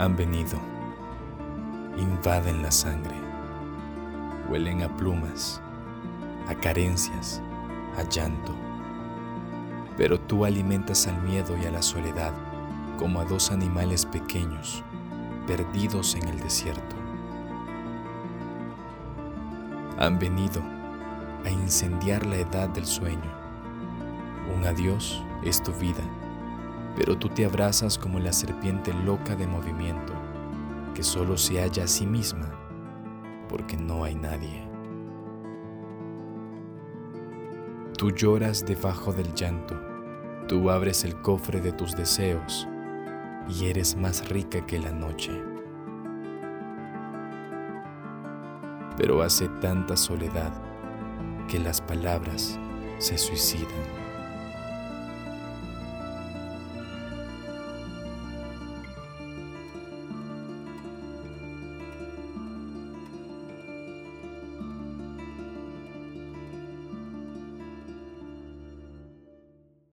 Han venido, invaden la sangre, huelen a plumas, a carencias, a llanto. Pero tú alimentas al miedo y a la soledad como a dos animales pequeños perdidos en el desierto. Han venido a incendiar la edad del sueño. Un adiós es tu vida, pero tú te abrazas como la serpiente loca de movimiento que solo se halla a sí misma porque no hay nadie. Tú lloras debajo del llanto, tú abres el cofre de tus deseos y eres más rica que la noche. Pero hace tanta soledad que las palabras se suicidan.